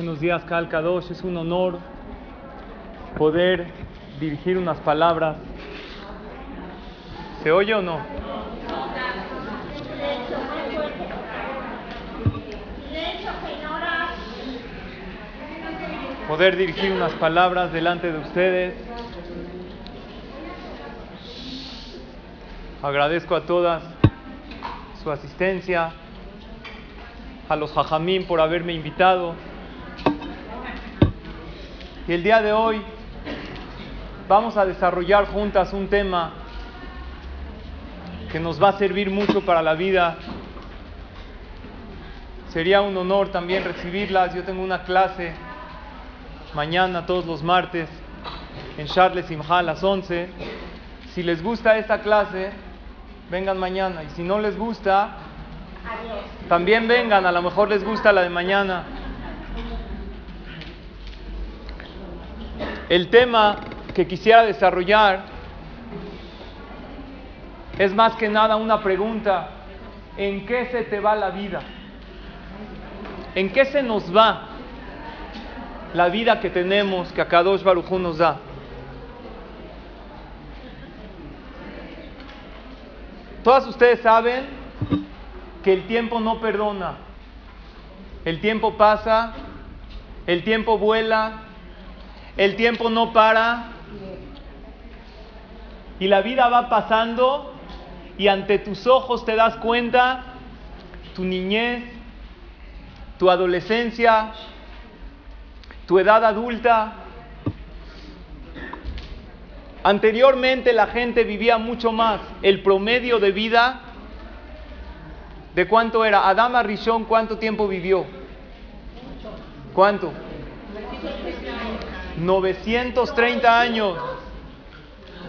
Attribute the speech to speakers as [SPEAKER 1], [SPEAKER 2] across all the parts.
[SPEAKER 1] Buenos días, Kal Kadosh. Es un honor poder dirigir unas palabras. ¿Se oye o no? Poder dirigir unas palabras delante de ustedes. Agradezco a todas su asistencia, a los jajamín por haberme invitado. Y el día de hoy vamos a desarrollar juntas un tema que nos va a servir mucho para la vida. Sería un honor también recibirlas. Yo tengo una clase mañana, todos los martes, en Charles Simha a las 11. Si les gusta esta clase, vengan mañana. Y si no les gusta, también vengan. A lo mejor les gusta la de mañana. El tema que quisiera desarrollar es más que nada una pregunta. ¿En qué se te va la vida? ¿En qué se nos va la vida que tenemos, que Akadosh Baruj nos da? Todas ustedes saben que el tiempo no perdona. El tiempo pasa, el tiempo vuela, el tiempo no para y la vida va pasando y ante tus ojos te das cuenta tu niñez, tu adolescencia, tu edad adulta. Anteriormente la gente vivía mucho más. El promedio de vida, ¿de cuánto era? Adama Rishon, ¿cuánto tiempo vivió? ¿Cuánto? 930 años.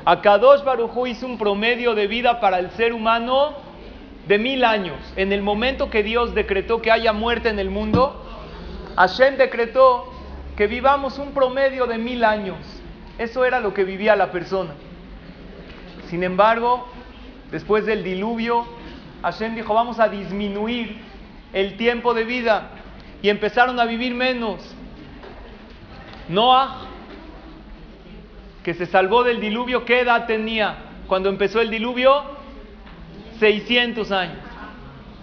[SPEAKER 1] Akadosh Barujú hizo un promedio de vida para el ser humano de mil años. En el momento que Dios decretó que haya muerte en el mundo, Hashem decretó que vivamos un promedio de mil años. Eso era lo que vivía la persona. Sin embargo, después del diluvio, Hashem dijo, vamos a disminuir el tiempo de vida. Y empezaron a vivir menos. Noah, que se salvó del diluvio, ¿qué edad tenía cuando empezó el diluvio? 600 años.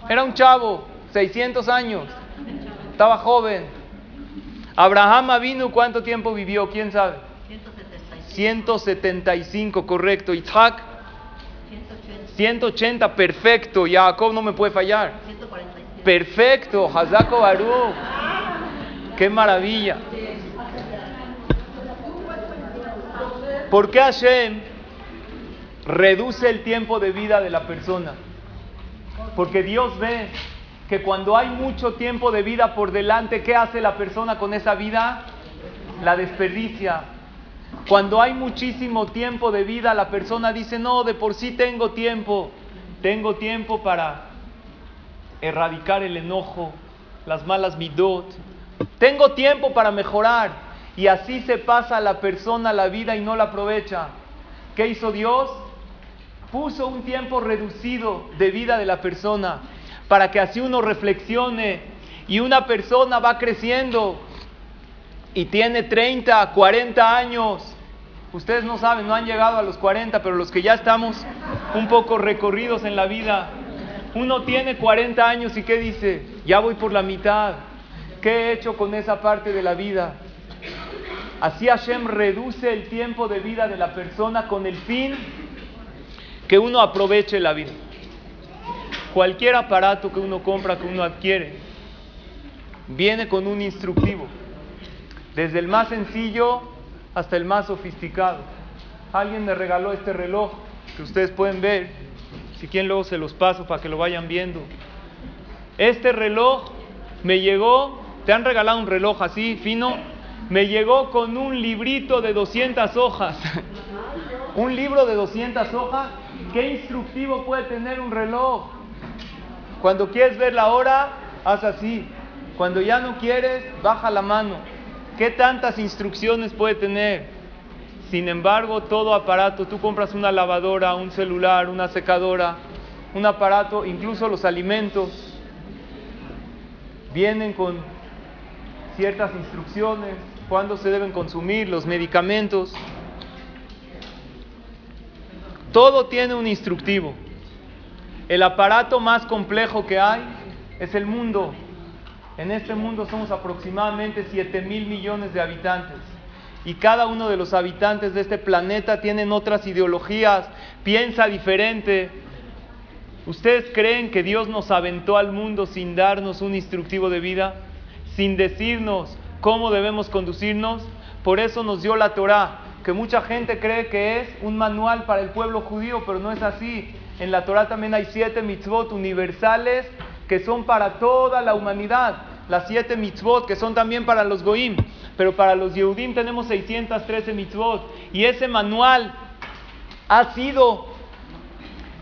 [SPEAKER 1] Era un chavo, 600 años. Estaba joven. Abraham vino, ¿cuánto tiempo vivió? ¿Quién sabe? 175, correcto. Isaac, 180, perfecto. Jacob no me puede fallar. Perfecto. Hazako Baruch. Qué maravilla. ¿Por qué Hashem reduce el tiempo de vida de la persona? Porque Dios ve que cuando hay mucho tiempo de vida por delante, ¿qué hace la persona con esa vida? La desperdicia. Cuando hay muchísimo tiempo de vida, la persona dice, no, de por sí tengo tiempo, tengo tiempo para erradicar el enojo, las malas midot, tengo tiempo para mejorar. Y así se pasa a la persona la vida y no la aprovecha. ¿Qué hizo Dios? Puso un tiempo reducido de vida de la persona para que así uno reflexione y una persona va creciendo y tiene 30, 40 años. Ustedes no saben, no han llegado a los 40, pero los que ya estamos un poco recorridos en la vida, uno tiene 40 años y ¿qué dice? Ya voy por la mitad. ¿Qué he hecho con esa parte de la vida? Así Hashem reduce el tiempo de vida de la persona con el fin que uno aproveche la vida. Cualquier aparato que uno compra, que uno adquiere, viene con un instructivo, desde el más sencillo hasta el más sofisticado. Alguien me regaló este reloj que ustedes pueden ver, si quieren luego se los paso para que lo vayan viendo. Este reloj me llegó, te han regalado un reloj así, fino, me llegó con un librito de 200 hojas. un libro de 200 hojas. ¿Qué instructivo puede tener un reloj? Cuando quieres ver la hora, haz así. Cuando ya no quieres, baja la mano. ¿Qué tantas instrucciones puede tener? Sin embargo, todo aparato, tú compras una lavadora, un celular, una secadora, un aparato, incluso los alimentos, vienen con ciertas instrucciones, cuándo se deben consumir los medicamentos. Todo tiene un instructivo. El aparato más complejo que hay es el mundo. En este mundo somos aproximadamente 7 mil millones de habitantes. Y cada uno de los habitantes de este planeta tienen otras ideologías, piensa diferente. ¿Ustedes creen que Dios nos aventó al mundo sin darnos un instructivo de vida? Sin decirnos cómo debemos conducirnos? Por eso nos dio la Torah, que mucha gente cree que es un manual para el pueblo judío, pero no es así. En la Torah también hay siete mitzvot universales que son para toda la humanidad. Las siete mitzvot que son también para los goim. Pero para los Yehudim tenemos 613 mitzvot. Y ese manual ha sido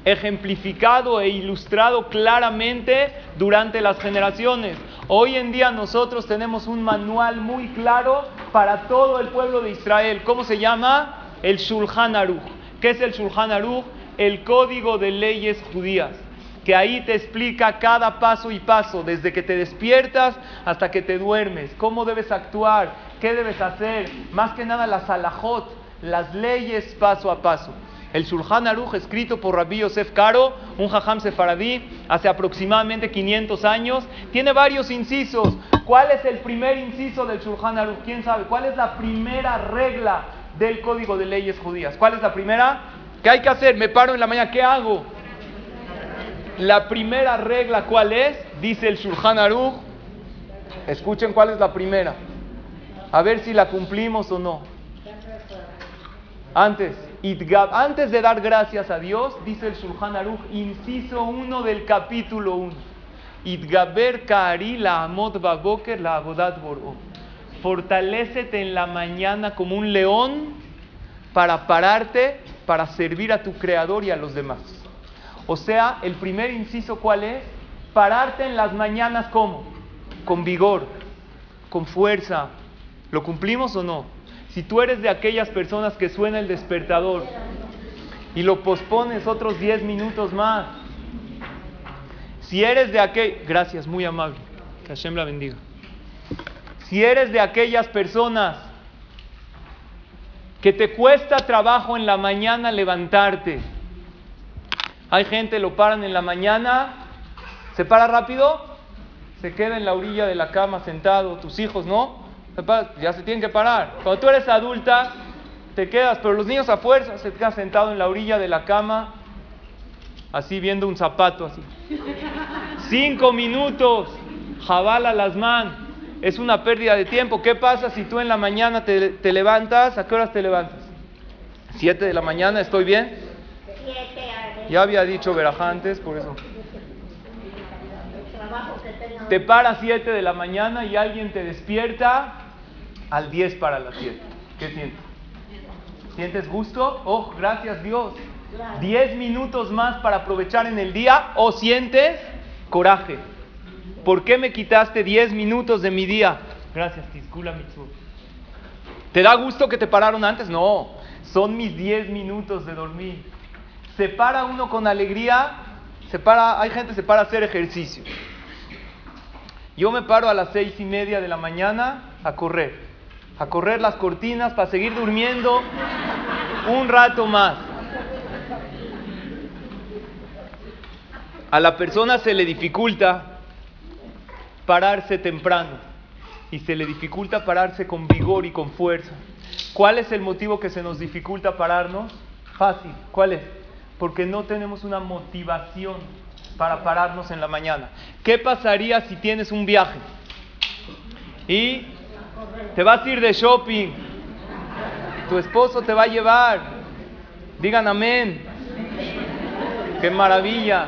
[SPEAKER 1] ejemplificado e ilustrado claramente durante las generaciones. Hoy en día nosotros tenemos un manual muy claro para todo el pueblo de Israel. ¿Cómo se llama? El Shulchan Aruch. ¿Qué es el Shulchan Aruch? El código de leyes judías que ahí te explica cada paso y paso, desde que te despiertas hasta que te duermes, cómo debes actuar, qué debes hacer, más que nada las alajot, las leyes paso a paso. El Shulchan Aruch, escrito por Rabbi Yosef Karo, un jajam sefaradí, hace aproximadamente 500 años, tiene varios incisos. ¿Cuál es el primer inciso del Shulchan Aruch? ¿Quién sabe? ¿Cuál es la primera regla del Código de Leyes Judías? ¿Cuál es la primera? ¿Qué hay que hacer? Me paro en la mañana, ¿qué hago? La primera regla, ¿cuál es? Dice el Shulchan Aruch. Escuchen cuál es la primera. A ver si la cumplimos o no. Antes, antes de dar gracias a Dios, dice el Shulchan Aruch, inciso 1 del capítulo 1. Itgaber Kaari la Amot Baboker la Abodat Boró. Fortalécete en la mañana como un león para pararte, para servir a tu creador y a los demás. O sea, el primer inciso, ¿cuál es? Pararte en las mañanas como? Con vigor, con fuerza. ¿Lo cumplimos o no? Si tú eres de aquellas personas que suena el despertador y lo pospones otros 10 minutos más, si eres de aquel, gracias, muy amable, que Hashem la bendiga. Si eres de aquellas personas que te cuesta trabajo en la mañana levantarte, hay gente, lo paran en la mañana, se para rápido, se queda en la orilla de la cama sentado, tus hijos, ¿no? Ya se tienen que parar. Cuando tú eres adulta, te quedas, pero los niños a fuerza se quedan sentado en la orilla de la cama, así viendo un zapato, así. Cinco minutos, jabala las manos. Es una pérdida de tiempo. ¿Qué pasa si tú en la mañana te, te levantas? ¿A qué horas te levantas? ¿Siete de la mañana? ¿Estoy bien? Ya había dicho Verajá antes, por eso. Te para a 7 de la mañana y alguien te despierta al 10 para las 7. ¿Qué sientes? ¿Sientes gusto? Oh, gracias Dios. 10 minutos más para aprovechar en el día o sientes coraje. ¿Por qué me quitaste 10 minutos de mi día? Gracias, Tizkula Mitsu. ¿Te da gusto que te pararon antes? No, son mis 10 minutos de dormir se para uno con alegría, se para, hay gente que se para a hacer ejercicio. Yo me paro a las seis y media de la mañana a correr, a correr las cortinas para seguir durmiendo un rato más. A la persona se le dificulta pararse temprano y se le dificulta pararse con vigor y con fuerza. ¿Cuál es el motivo que se nos dificulta pararnos? Fácil. ¿Cuál es? porque no tenemos una motivación para pararnos en la mañana. ¿Qué pasaría si tienes un viaje y te vas a ir de shopping? Tu esposo te va a llevar. Digan amén. Qué maravilla.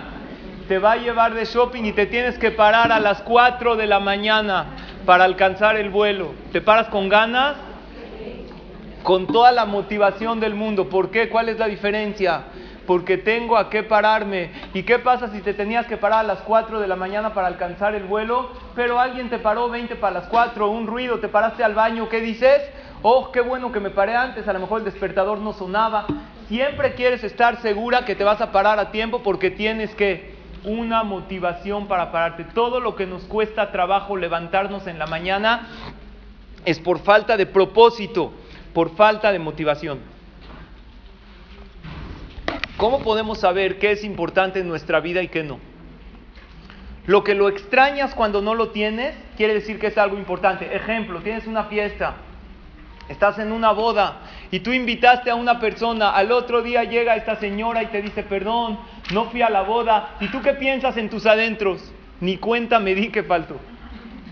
[SPEAKER 1] Te va a llevar de shopping y te tienes que parar a las 4 de la mañana para alcanzar el vuelo. ¿Te paras con ganas? Con toda la motivación del mundo. ¿Por qué? ¿Cuál es la diferencia? Porque tengo a qué pararme. ¿Y qué pasa si te tenías que parar a las 4 de la mañana para alcanzar el vuelo, pero alguien te paró 20 para las 4, un ruido, te paraste al baño, ¿qué dices? Oh, qué bueno que me paré antes, a lo mejor el despertador no sonaba. Siempre quieres estar segura que te vas a parar a tiempo porque tienes que una motivación para pararte. Todo lo que nos cuesta trabajo levantarnos en la mañana es por falta de propósito, por falta de motivación. ¿Cómo podemos saber qué es importante en nuestra vida y qué no? Lo que lo extrañas cuando no lo tienes quiere decir que es algo importante. Ejemplo, tienes una fiesta, estás en una boda y tú invitaste a una persona, al otro día llega esta señora y te dice, perdón, no fui a la boda. ¿Y tú qué piensas en tus adentros? Ni cuenta me di que faltó.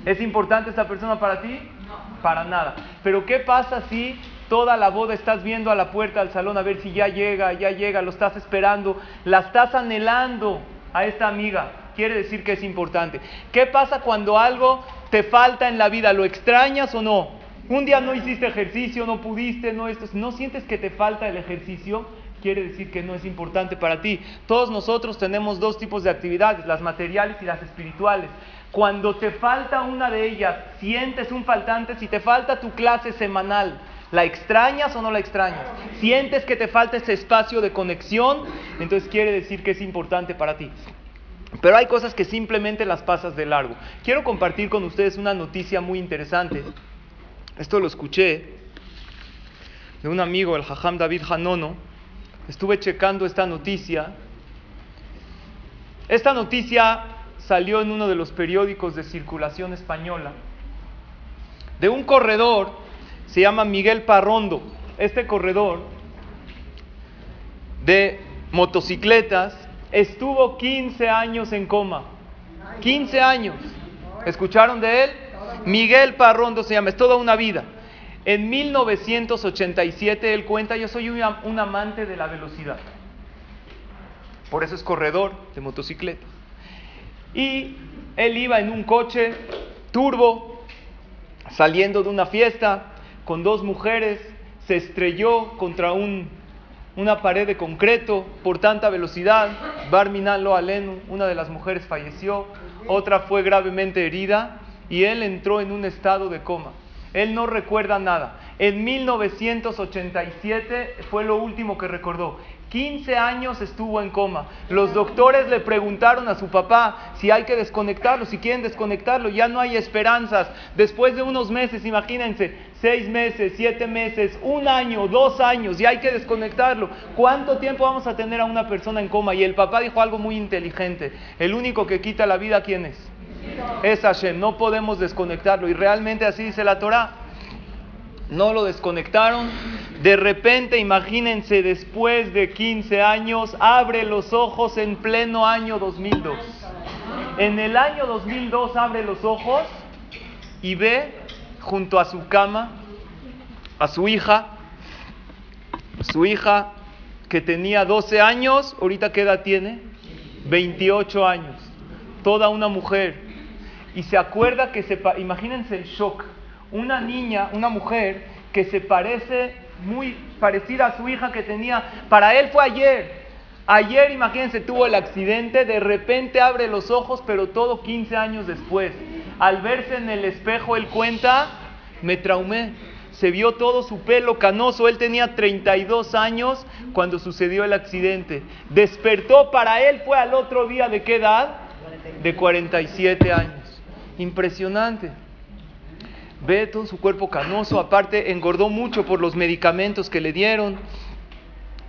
[SPEAKER 1] ¿Es importante esta persona para ti? No. Para nada. Pero ¿qué pasa si toda la boda estás viendo a la puerta del salón a ver si ya llega, ya llega, lo estás esperando, la estás anhelando a esta amiga? Quiere decir que es importante. ¿Qué pasa cuando algo te falta en la vida? ¿Lo extrañas o no? Un día no hiciste ejercicio, no pudiste, no esto. ¿No sientes que te falta el ejercicio? quiere decir que no es importante para ti. Todos nosotros tenemos dos tipos de actividades, las materiales y las espirituales. Cuando te falta una de ellas, sientes un faltante, si te falta tu clase semanal, ¿la extrañas o no la extrañas? Sientes que te falta ese espacio de conexión, entonces quiere decir que es importante para ti. Pero hay cosas que simplemente las pasas de largo. Quiero compartir con ustedes una noticia muy interesante. Esto lo escuché de un amigo, el Jajam David Hanono, estuve checando esta noticia. Esta noticia salió en uno de los periódicos de circulación española de un corredor, se llama Miguel Parrondo. Este corredor de motocicletas estuvo 15 años en coma. 15 años. ¿Escucharon de él? Miguel Parrondo se llama, es toda una vida. En 1987 él cuenta, yo soy un, amante de la velocidad. Por eso es corredor de motocicletas. Y él iba en un coche turbo, saliendo de una fiesta con dos mujeres, se estrelló contra una pared de concreto por tanta velocidad. Barminan Lo Alenu, una de las mujeres falleció, otra fue gravemente herida y él entró en un estado de coma. Él no recuerda nada. En 1987 fue lo último que recordó. 15 años estuvo en coma. Los doctores le preguntaron a su papá si hay que desconectarlo, si quieren desconectarlo, ya no hay esperanzas. Después de unos meses, imagínense, seis meses, siete meses, un año, dos años, ya hay que desconectarlo. ¿Cuánto tiempo vamos a tener a una persona en coma? Y el papá dijo algo muy inteligente. El único que quita la vida, ¿quién es? es Hashem, no podemos desconectarlo. Y realmente así dice la Torah. No lo desconectaron. De repente, imagínense, después de 15 años, abre los ojos en pleno año 2002. En el año 2002 abre los ojos y ve junto a su cama a su hija, su hija que tenía 12 años, ahorita qué edad tiene? 28 años. Toda una mujer y se acuerda que se, imagínense el shock, una niña, una mujer que se parece muy parecida a su hija que tenía, para él fue ayer. Ayer, imagínense, tuvo el accidente, de repente abre los ojos, pero todo 15 años después. Al verse en el espejo, él cuenta, me traumé. Se vio todo su pelo canoso. Él tenía 32 años cuando sucedió el accidente. Despertó para él, fue al otro día de qué edad? De 47 años. Impresionante. Ve su cuerpo canoso, aparte engordó mucho por los medicamentos que le dieron.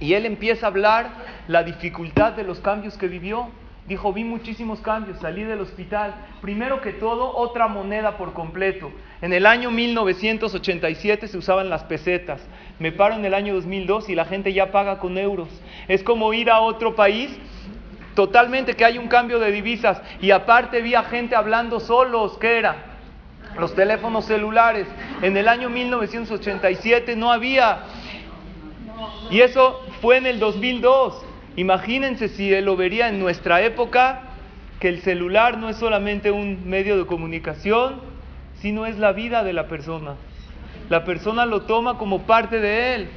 [SPEAKER 1] Y él empieza a hablar la dificultad de los cambios que vivió. Dijo, vi muchísimos cambios, salí del hospital. Primero que todo, otra moneda por completo. En el año 1987 se usaban las pesetas. Me paro en el año 2002 y la gente ya paga con euros. Es como ir a otro país totalmente que hay un cambio de divisas. Y aparte vi a gente hablando solos, ¿qué era? Los teléfonos celulares. En el año 1987 no había. Y eso fue en el 2002. Imagínense si él lo vería en nuestra época, que el celular no es solamente un medio de comunicación, sino es la vida de la persona. La persona lo toma como parte de él.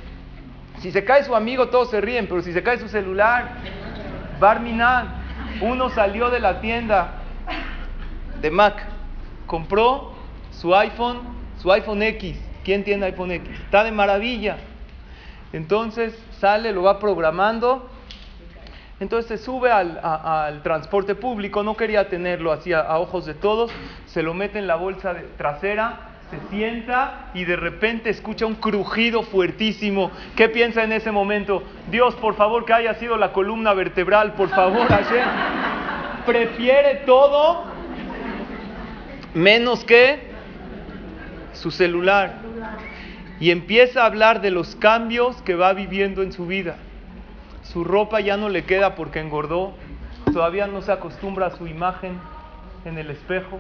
[SPEAKER 1] Si se cae su amigo, todos se ríen, pero si se cae su celular, Barminan, uno salió de la tienda de Mac, compró su iPhone, su iPhone X. ¿Quién tiene iPhone X? Está de maravilla. Entonces sale, lo va programando. Entonces se sube al, transporte público, no quería tenerlo así a, ojos de todos, se lo mete en la bolsa trasera, se sienta y de repente escucha un crujido fuertísimo. ¿Qué piensa en ese momento? Dios, por favor, que haya sido la columna vertebral, por favor, Hashem. Prefiere todo menos que su celular. Y empieza a hablar de los cambios que va viviendo en su vida. Su ropa ya no le queda porque engordó. Todavía no se acostumbra a su imagen en el espejo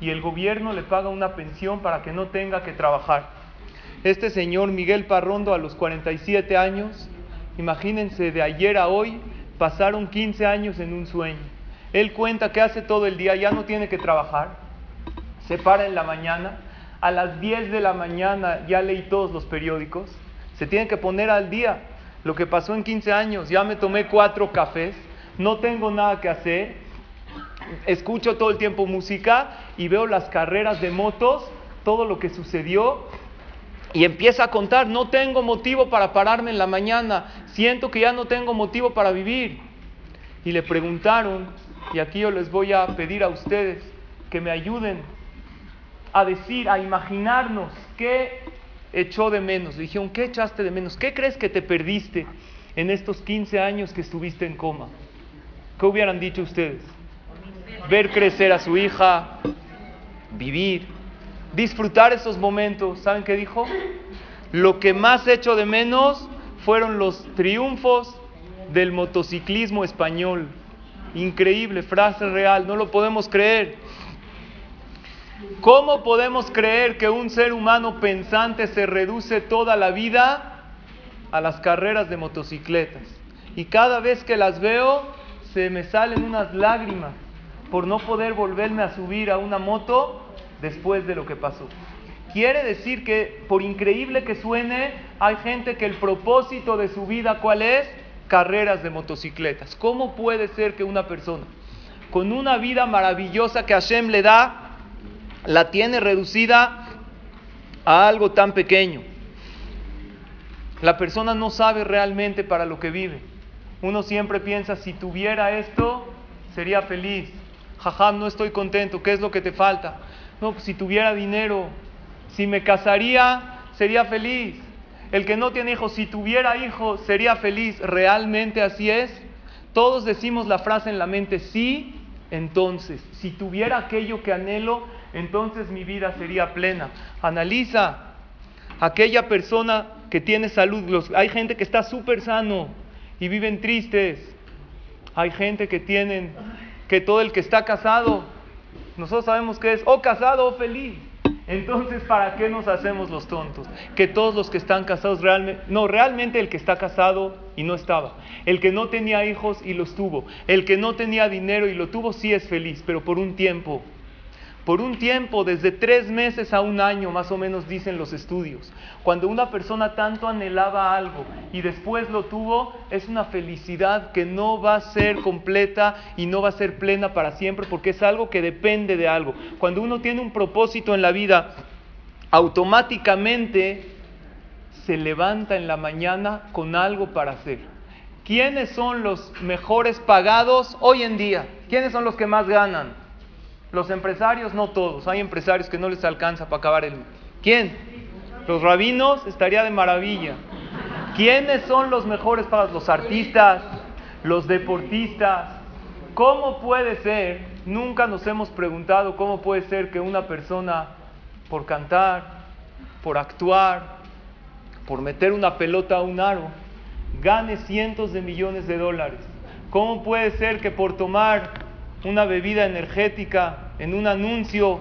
[SPEAKER 1] y el gobierno le paga una pensión para que no tenga que trabajar. Este señor Miguel Parrondo a los 47 años, imagínense de ayer a hoy, pasaron 15 años en un sueño. Él cuenta que hace todo el día, ya no tiene que trabajar, se para en la mañana, a las 10 de la mañana ya leí todos los periódicos, se tiene que poner al día lo que pasó en 15 años, ya me tomé cuatro cafés, no tengo nada que hacer, escucho todo el tiempo música y veo las carreras de motos, todo lo que sucedió. Y empieza a contar, no tengo motivo para pararme en la mañana, siento que ya no tengo motivo para vivir. Y le preguntaron, y aquí yo les voy a pedir a ustedes que me ayuden a decir, a imaginarnos qué echó de menos. Le dijeron, ¿qué echaste de menos? ¿Qué crees que te perdiste en estos 15 años que estuviste en coma? ¿Qué hubieran dicho ustedes? ver crecer a su hija, vivir, disfrutar esos momentos. ¿Saben qué dijo? Lo que más hecho de menos fueron los triunfos del motociclismo español. Increíble, frase real, no lo podemos creer. ¿Cómo podemos creer que un ser humano pensante se reduce toda la vida a las carreras de motocicletas? Y cada vez que las veo, se me salen unas lágrimas por no poder volverme a subir a una moto después de lo que pasó. Quiere decir que, por increíble que suene, hay gente que el propósito de su vida, ¿cuál es? Carreras de motocicletas. ¿Cómo puede ser que una persona con una vida maravillosa que Hashem le da, la tiene reducida a algo tan pequeño? La persona no sabe realmente para lo que vive. Uno siempre piensa, si tuviera esto, sería feliz jajam, no estoy contento, ¿qué es lo que te falta? No, pues si tuviera dinero, si me casaría, sería feliz. El que no tiene hijos, si tuviera hijos, sería feliz. ¿Realmente así es? Todos decimos la frase en la mente, sí, entonces, si tuviera aquello que anhelo, entonces mi vida sería plena. Analiza aquella persona que tiene salud. hay gente que está súper sano y viven tristes. Hay gente que tienen que todo el que está casado, nosotros sabemos que es o casado o feliz. Entonces, ¿para qué nos hacemos los tontos? Que todos los que están casados realmente, no, realmente el que está casado y no estaba, el que no tenía hijos y los tuvo, el que no tenía dinero y lo tuvo, sí es feliz, pero por un tiempo por un tiempo, desde tres meses a un año, más o menos dicen los estudios. Cuando una persona tanto anhelaba algo y después lo tuvo, es una felicidad que no va a ser completa y no va a ser plena para siempre porque es algo que depende de algo. Cuando uno tiene un propósito en la vida, automáticamente se levanta en la mañana con algo para hacer. ¿Quiénes son los mejores pagados hoy en día? ¿Quiénes son los que más ganan? Los empresarios, no todos. Hay empresarios que no les alcanza para acabar el... ¿Quién? Los rabinos estaría de maravilla. ¿Quiénes son los mejores para los artistas, los deportistas? ¿Cómo puede ser? Nunca nos hemos preguntado cómo puede ser que una persona por cantar, por actuar, por meter una pelota a un aro, gane cientos de millones de dólares. ¿Cómo puede ser que por tomar una bebida energética, en un anuncio.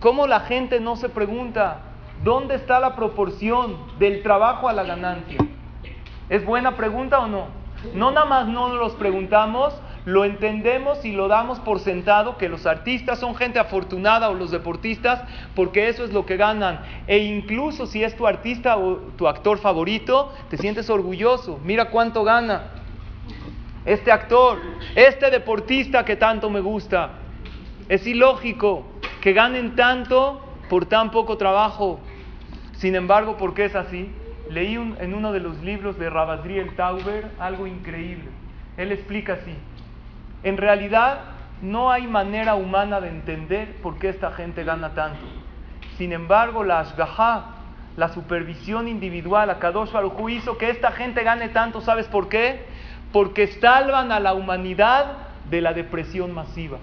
[SPEAKER 1] ¿Cómo la gente no se pregunta dónde está la proporción del trabajo a la ganancia? ¿Es buena pregunta o no? No nada más no los preguntamos, lo entendemos y lo damos por sentado que los artistas son gente afortunada o los deportistas porque eso es lo que ganan. E incluso si es tu artista o tu actor favorito, te sientes orgulloso. Mira cuánto gana este actor, este deportista que tanto me gusta. Es ilógico que ganen tanto por tan poco trabajo. Sin embargo, ¿por qué es así? Leí en uno de los libros de Rabadriel Tauber algo increíble. Él explica así. En realidad, no hay manera humana de entender por qué esta gente gana tanto. Sin embargo, la ashgaha, la supervisión individual, a Kadosh Baruj hizo que esta gente gane tanto, ¿sabes por qué? Porque salvan a la humanidad de la depresión masiva.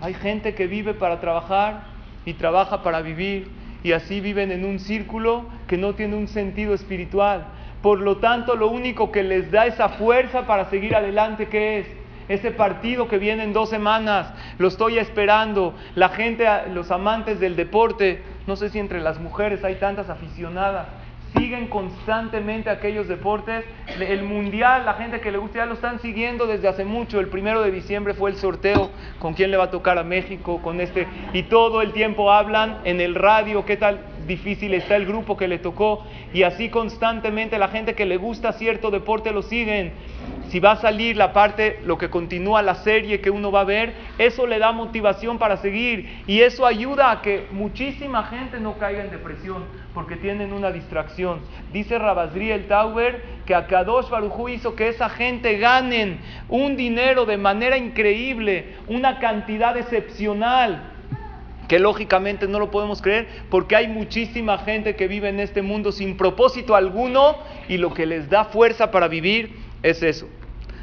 [SPEAKER 1] Hay gente que vive para trabajar y trabaja para vivir y así viven en un círculo que no tiene un sentido espiritual. Por lo tanto, lo único que les da esa fuerza para seguir adelante, ¿qué es? Ese partido que viene en dos semanas, lo estoy esperando. La gente, los amantes del deporte, no sé si entre las mujeres hay tantas aficionadas, siguen constantemente aquellos deportes. El mundial, la gente que le gusta ya lo están siguiendo desde hace mucho. El primero de diciembre fue el sorteo con quién le va a tocar a México, con este. Y todo el tiempo hablan en el radio qué tal difícil está el grupo que le tocó. Y así constantemente la gente que le gusta cierto deporte lo siguen si va a salir la parte, lo que continúa la serie que uno va a ver, eso le da motivación para seguir y eso ayuda a que muchísima gente no caiga en depresión porque tienen una distracción. Dice Rabazri el Tower que a Kadosh Barujú hizo que esa gente ganen un dinero de manera increíble, una cantidad excepcional que lógicamente no lo podemos creer porque hay muchísima gente que vive en este mundo sin propósito alguno y lo que les da fuerza para vivir es eso.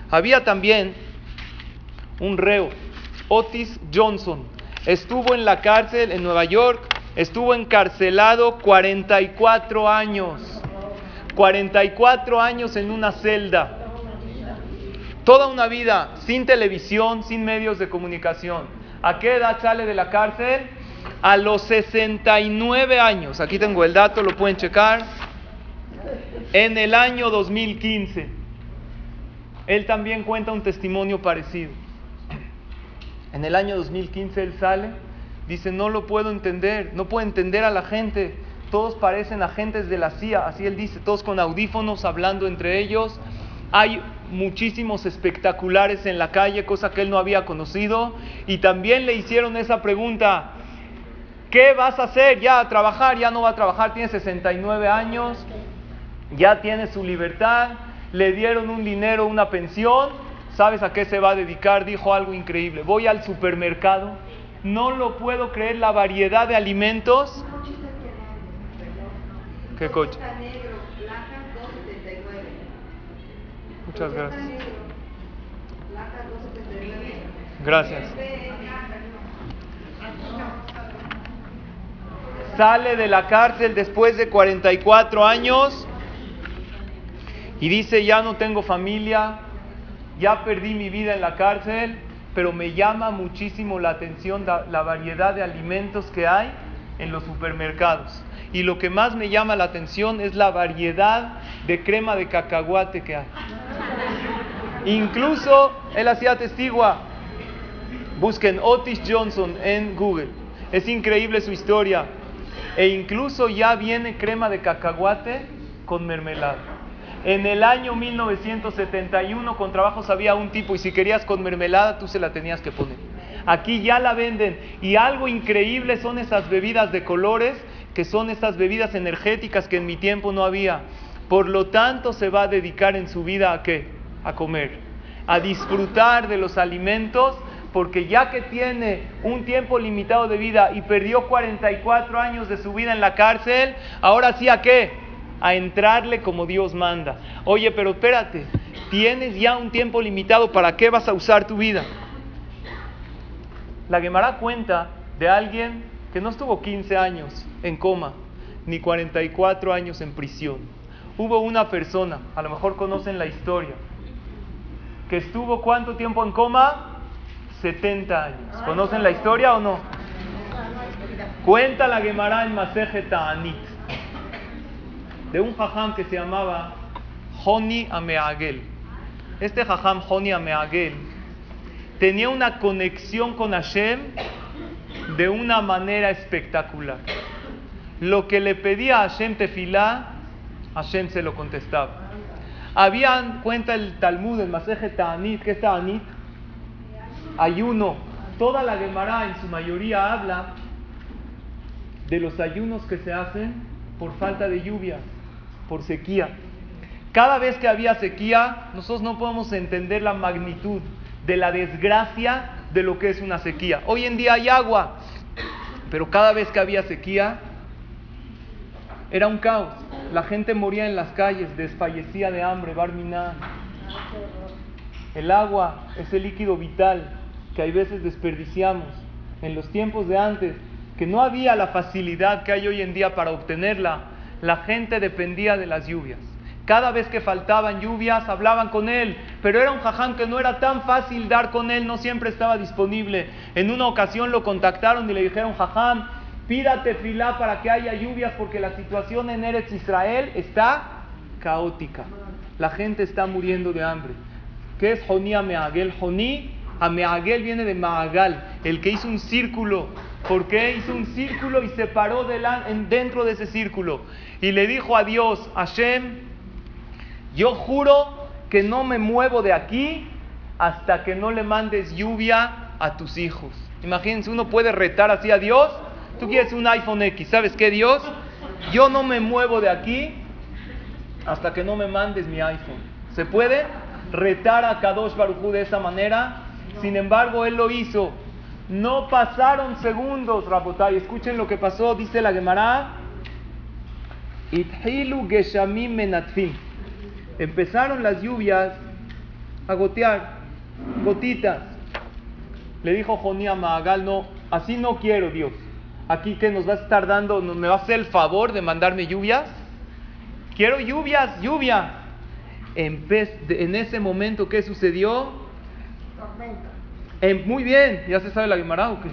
[SPEAKER 1] Había también un reo, Otis Johnson. Estuvo en la cárcel en Nueva York, estuvo encarcelado 44 años. 44 años en una celda. Toda una vida sin televisión, sin medios de comunicación. ¿A qué edad sale de la cárcel? A los 69 años. Aquí tengo el dato, lo pueden checar. En el año 2015 él también cuenta un testimonio parecido. En el año 2015 él sale, dice, no lo puedo entender, no puedo entender a la gente, todos parecen agentes de la CIA, así él dice, todos con audífonos hablando entre ellos. Hay muchísimos espectaculares en la calle, cosa que él no había conocido, y también le hicieron esa pregunta, ¿qué vas a hacer? Ya a trabajar, ya no va a trabajar, tiene 69 años, ya tiene su libertad le dieron un dinero, una pensión, ¿sabes a qué se va a dedicar? Dijo algo increíble, voy al supermercado, no lo puedo creer la variedad de alimentos. ¿Qué coche? Muchas gracias. Gracias. Sale de la cárcel después de 44 años y dice, ya no tengo familia, ya perdí mi vida en la cárcel, pero me llama muchísimo la atención la, variedad de alimentos que hay en los supermercados. Y lo que más me llama la atención es la variedad de crema de cacahuate que hay. Incluso él hacía testigua. Busquen Otis Johnson en Google. Es increíble su historia. E incluso ya viene crema de cacahuate con mermelada. En el año 1971 con trabajos había un tipo y si querías con mermelada tú se la tenías que poner. Aquí ya la venden y algo increíble son esas bebidas de colores que son esas bebidas energéticas que en mi tiempo no había. Por lo tanto se va a dedicar en su vida a qué? A comer, a disfrutar de los alimentos porque ya que tiene un tiempo limitado de vida y perdió 44 años de su vida en la cárcel, ahora sí a qué? A entrarle como Dios manda. Oye, pero espérate, tienes ya un tiempo limitado, ¿para qué vas a usar tu vida? La Gemara cuenta de alguien que no estuvo 15 años en coma, ni 44 años en prisión. Hubo una persona, a lo mejor conocen la historia, que estuvo cuánto tiempo en coma? 70 años. ¿Conocen la historia o no? Cuenta la Gemara en Maseje Ta'anit de un jajam que se llamaba Honi Ameagel. Este jajam Honi Ameagel tenía una conexión con Hashem de una manera espectacular. Lo que le pedía Hashem tefilá, Hashem se lo contestaba. Habían, cuenta el Talmud, el Maseje Ta'anit, ¿qué es Ta'anit? Ayuno. Toda la Gemara en su mayoría habla de los ayunos que se hacen por falta de lluvia por sequía. Cada vez que había sequía, nosotros no podemos entender la magnitud de la desgracia de lo que es una sequía. Hoy en día hay agua, pero cada vez que había sequía, era un caos. La gente moría en las calles, desfallecía de hambre, barminá. El agua es el líquido vital que hay veces desperdiciamos. En los tiempos de antes, que no había la facilidad que hay hoy en día para obtenerla, la gente dependía de las lluvias. Cada vez que faltaban lluvias, hablaban con él, pero era un jaján que no era tan fácil dar con él, no siempre estaba disponible. En una ocasión lo contactaron y le dijeron, jaján, pídate filá para que haya lluvias porque la situación en Eretz Israel está caótica. La gente está muriendo de hambre. ¿Qué es Joní Ameagel? Joní Ameagel viene de Maagal, el que hizo un círculo. ¿Por qué hizo un círculo y se paró dentro de ese círculo? Y le dijo a Dios, Hashem, yo juro que no me muevo de aquí hasta que no le mandes lluvia a tus hijos. Imagínense, uno puede retar así a Dios. Tú quieres un iPhone X, ¿sabes qué, Dios? Yo no me muevo de aquí hasta que no me mandes mi iPhone. ¿Se puede retar a Kadosh Barujú de esa manera? Sin embargo, él lo hizo. No pasaron segundos, Rabotay. Escuchen lo que pasó, dice la Gemara. Ithilu Geshamim Menatfim empezaron las lluvias a gotear, gotitas. Le dijo Jonía Magal, no, así no quiero Dios. Aquí que nos va a estar dando, me va a hacer el favor de mandarme lluvias. Quiero lluvias, lluvias. En, ese momento, ¿qué sucedió? En, muy bien, ya se sabe la Guimara o qué.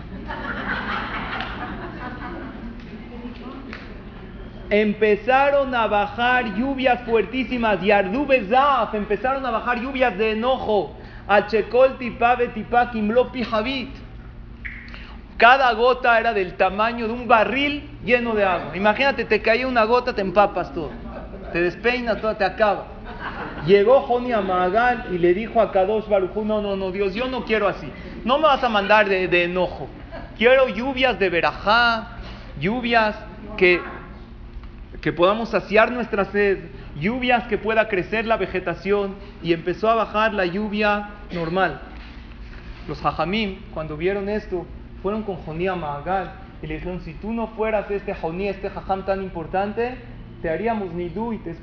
[SPEAKER 1] empezaron a bajar lluvias fuertísimas, y Ardubezaf, empezaron a bajar lluvias de enojo, Achekol tipabe tipakimlopi javit. Cada gota era del tamaño de un barril lleno de agua. Imagínate, te caía una gota, te empapas todo. Te despeinas todo, te acabas. Llegó Joni a Magal y le dijo a Kadosh Barujú, no, no, no, Dios, yo no quiero así. No me vas a mandar de, enojo. Quiero lluvias de verajá, lluvias que que podamos saciar nuestra sed, lluvias que pueda crecer la vegetación y empezó a bajar la lluvia normal. Los hajamim, cuando vieron esto, fueron con Jonía Mahagal y le dijeron, si tú no fueras este Joní, este jajam tan importante, te haríamos nidu y te,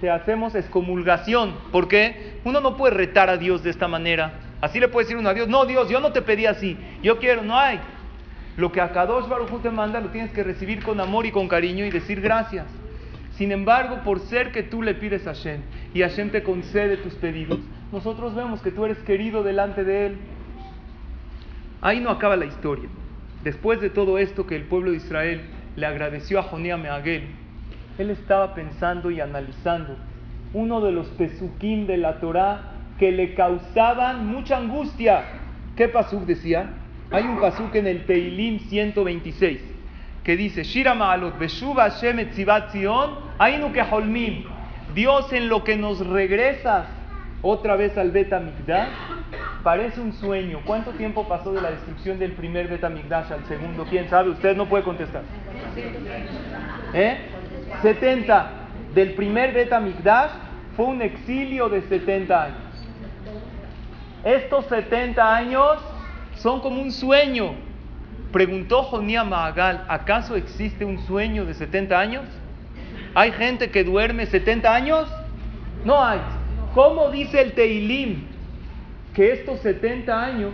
[SPEAKER 1] te, hacemos excomulgación. ¿Por qué? Uno no puede retar a Dios de esta manera. Así le puede decir uno a Dios, no Dios, yo no te pedí así, yo quiero, no hay. Lo que Akadosh Baruj te manda lo tienes que recibir con amor y con cariño y decir gracias. Sin embargo, por ser que tú le pides a Hashem y Hashem te concede tus pedidos, nosotros vemos que tú eres querido delante de Él. Ahí no acaba la historia. Después de todo esto que el pueblo de Israel le agradeció a Jonia Meagel, él estaba pensando y analizando uno de los pesukim de la Torah que le causaban mucha angustia. ¿Qué pasuk decía? Hay un pasuk en el Teilim 126 que dice: Shira ma'alot beshuva Hashem etzivat Zion, ainu. Dios, en lo que nos regresas otra vez al Bet parece un sueño. ¿Cuánto tiempo pasó de la destrucción del primer Bet al segundo? ¿Quién sabe? Usted no puede contestar. ¿Eh? 70. Del primer Bet fue un exilio de 70 años. Estos 70 años son como un sueño. Preguntó Jonía Mahagal, ¿acaso existe un sueño de 70 años? ¿Hay gente que duerme 70 años? No hay. ¿Cómo dice el Teilim que estos 70 años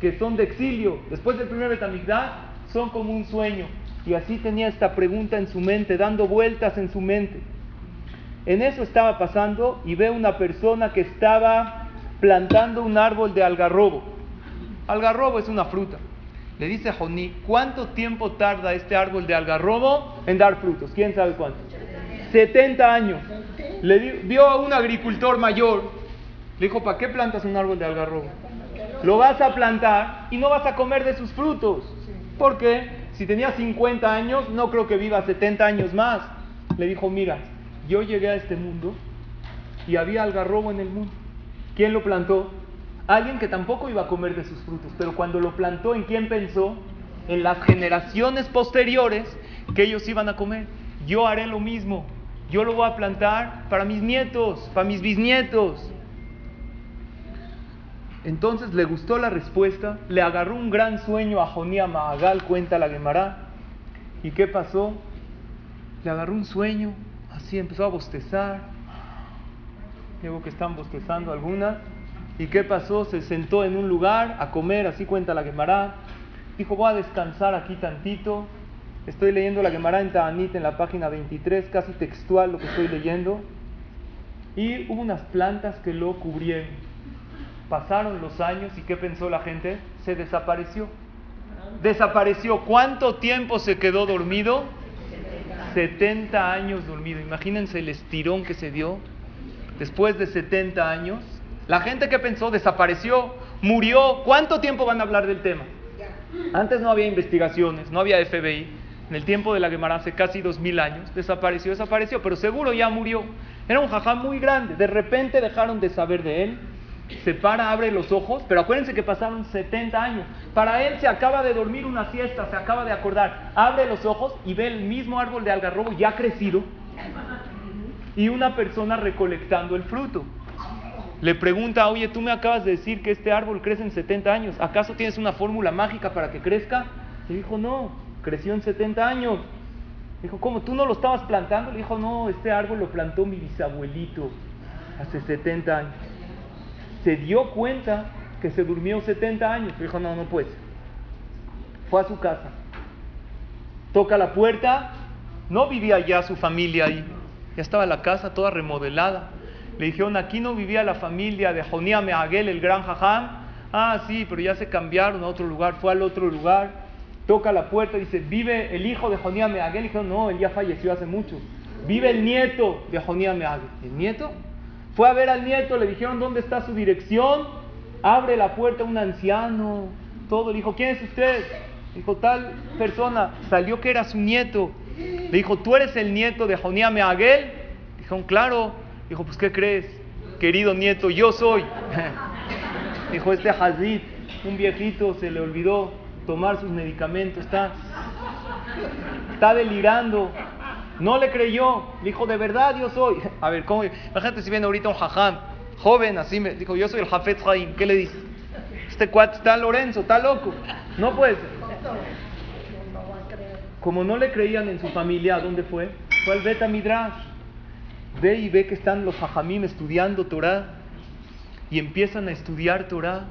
[SPEAKER 1] que son de exilio después del primer Betamigdash son como un sueño? Y así tenía esta pregunta en su mente, dando vueltas en su mente. En eso estaba pasando y ve una persona que estaba plantando un árbol de algarrobo. Algarrobo es una fruta. Le dice Joní, ¿cuánto tiempo tarda este árbol de algarrobo en dar frutos? ¿Quién sabe cuánto? 70 años. Le vio a un agricultor mayor, le dijo, ¿para qué plantas un árbol de algarrobo? Lo vas a plantar y no vas a comer de sus frutos. ¿Por qué? Si tenía 50 años, no creo que viva 70 años más. Le dijo, mira, yo llegué a este mundo y había algarrobo en el mundo. ¿Quién lo plantó? Alguien que tampoco iba a comer de sus frutos, pero cuando lo plantó, ¿en quién pensó? En las generaciones posteriores que ellos iban a comer. Yo haré lo mismo. Yo lo voy a plantar para mis nietos, para mis bisnietos. Entonces le gustó la respuesta, le agarró un gran sueño a Jonía Mahagal, cuenta la Gemara. ¿Y qué pasó? le agarró un sueño, así empezó a bostezar. Luego que están bostezando algunas. ¿Y qué pasó? Se sentó en un lugar a comer, así cuenta la Gemara. Dijo, voy a descansar aquí tantito. Estoy leyendo la Gemara en Ta'anit en la página 23, casi textual lo que estoy leyendo. Y hubo unas plantas que lo cubrieron. Pasaron los años y ¿qué pensó la gente? Se desapareció. Desapareció. ¿Cuánto tiempo se quedó dormido? 70 años dormido. Imagínense el estirón que se dio después de 70 años. La gente que pensó desapareció, murió. ¿Cuánto tiempo van a hablar del tema? Antes no había investigaciones, no había FBI. En el tiempo de la Gemara, hace casi dos mil años, desapareció, desapareció, pero seguro ya murió. Era un jajá muy grande. De repente dejaron de saber de él. Se para, abre los ojos, pero acuérdense que pasaron 70 años. Para él se acaba de dormir una siesta, se acaba de acordar. Abre los ojos y ve el mismo árbol de algarrobo ya crecido y una persona recolectando el fruto. Le pregunta, oye, tú me acabas de decir que este árbol crece en 70 años. ¿Acaso tienes una fórmula mágica para que crezca? Le dijo, no, creció en 70 años. Dijo, ¿cómo? ¿Tú no lo estabas plantando? Le dijo, no, este árbol lo plantó mi bisabuelito hace 70 años. Se dio cuenta que se durmió 70 años. Dijo, no, no puede Fue a su casa. Toca la puerta. No vivía ya su familia ahí. Ya estaba la casa toda remodelada. Le dijeron, aquí no vivía la familia de Jonia Meaguel, el gran jajam. Ah, sí, pero ya se cambiaron a otro lugar. Fue al otro lugar toca la puerta dice, ¿vive el hijo de Jonía Meaguel? Y dijo, no, él ya falleció hace mucho. Vive el nieto de Jonía Meaguel. ¿El nieto? Fue a ver al nieto, le dijeron, ¿dónde está su dirección? Abre la puerta un anciano, todo. Le dijo, ¿quién es usted? Dijo, tal persona. Salió que era su nieto. Le dijo, ¿tú eres el nieto de Jonía Meaguel? Dijo, claro. Dijo, pues, ¿qué crees? Querido nieto, yo soy. Dijo, este Hazid, un viejito, se le olvidó tomar sus medicamentos, está, está delirando. No le creyó, dijo, de verdad yo soy. A ver, ¿cómo? Imagínate si viene ahorita un jajam, joven, así me dijo, yo soy el Jafet Jaim. ¿Qué le dice? Este cuate está Lorenzo, está loco. No puede ser. Como no le creían en su familia, ¿a dónde fue? Fue al Beta Midrash. Ve y ve que están los jajamim estudiando Torah y empiezan a estudiar Torah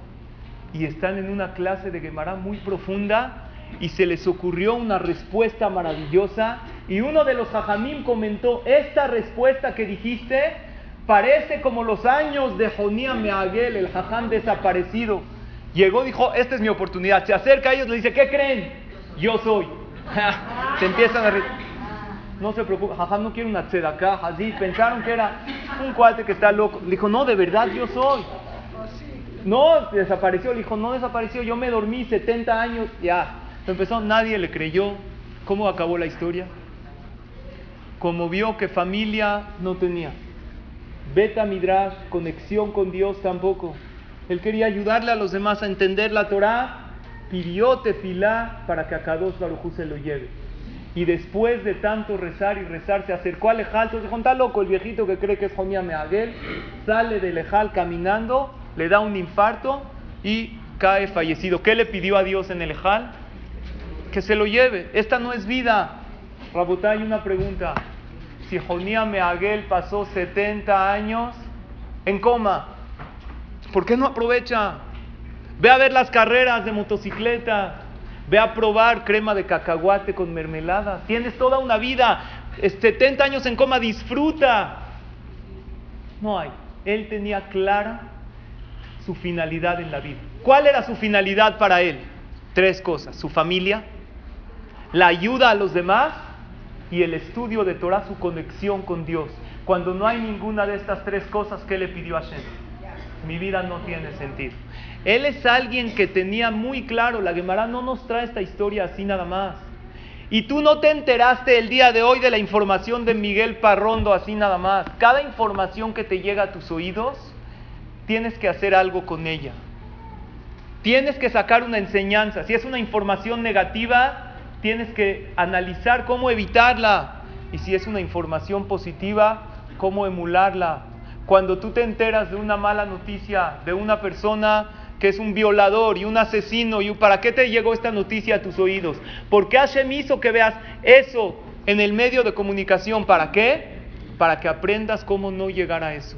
[SPEAKER 1] y están en una clase de Gemara muy profunda y se les ocurrió una respuesta maravillosa y uno de los jajamim comentó, esta respuesta que dijiste parece como los años de Jonía Meaguel, el jajam desaparecido. Llegó, dijo, esta es mi oportunidad. Se acerca a ellos, le dice, ¿qué creen? Yo soy. se empiezan a reír. No se preocupe, jajam no quiere una tzedaká, así pensaron que era un cuate que está loco. Le dijo, no, de verdad yo soy. No, desapareció. Le dijo, no desapareció. Yo me dormí 70 años. Ya. Empezó, nadie le creyó. ¿Cómo acabó la historia? Como vio que familia no tenía. Beta Midrash, conexión con Dios tampoco. Él quería ayudarle a los demás a entender la Torah. Pidió tefilá para que a Kadosh Baruj se lo lleve. Y después de tanto rezar y rezar, se acercó al Lejal. Entonces dijo, está loco el viejito que cree que es Jonia Meaguel. Sale del Lejal caminando le da un infarto y cae fallecido. ¿Qué le pidió a Dios en el Ejal? Que se lo lleve. Esta no es vida. Rabotá, hay una pregunta. Si Jonía Meaguel pasó 70 años en coma, ¿por qué no aprovecha? Ve a ver las carreras de motocicleta. Ve a probar crema de cacahuate con mermelada. Tienes toda una vida. 70 años en coma, disfruta. No hay. Él tenía clara su finalidad en la vida. ¿Cuál era su finalidad para él? Tres cosas. Su familia, la ayuda a los demás y el estudio de Torah, su conexión con Dios. Cuando no hay ninguna de estas tres cosas, ¿qué le pidió a Hashem? Mi vida no tiene sentido. Él es alguien que tenía muy claro, la Gemara no nos trae esta historia así nada más. Y tú no te enteraste el día de hoy de la información de Miguel Parrondo así nada más. Cada información que te llega a tus oídos tienes que hacer algo con ella. Tienes que sacar una enseñanza. Si es una información negativa, tienes que analizar cómo evitarla. Y si es una información positiva, cómo emularla. Cuando tú te enteras de una mala noticia de una persona que es un violador y un asesino, ¿y ¿para qué te llegó esta noticia a tus oídos? ¿Por qué Hashem hizo que veas eso en el medio de comunicación. ¿Para qué? Para que aprendas cómo no llegar a eso.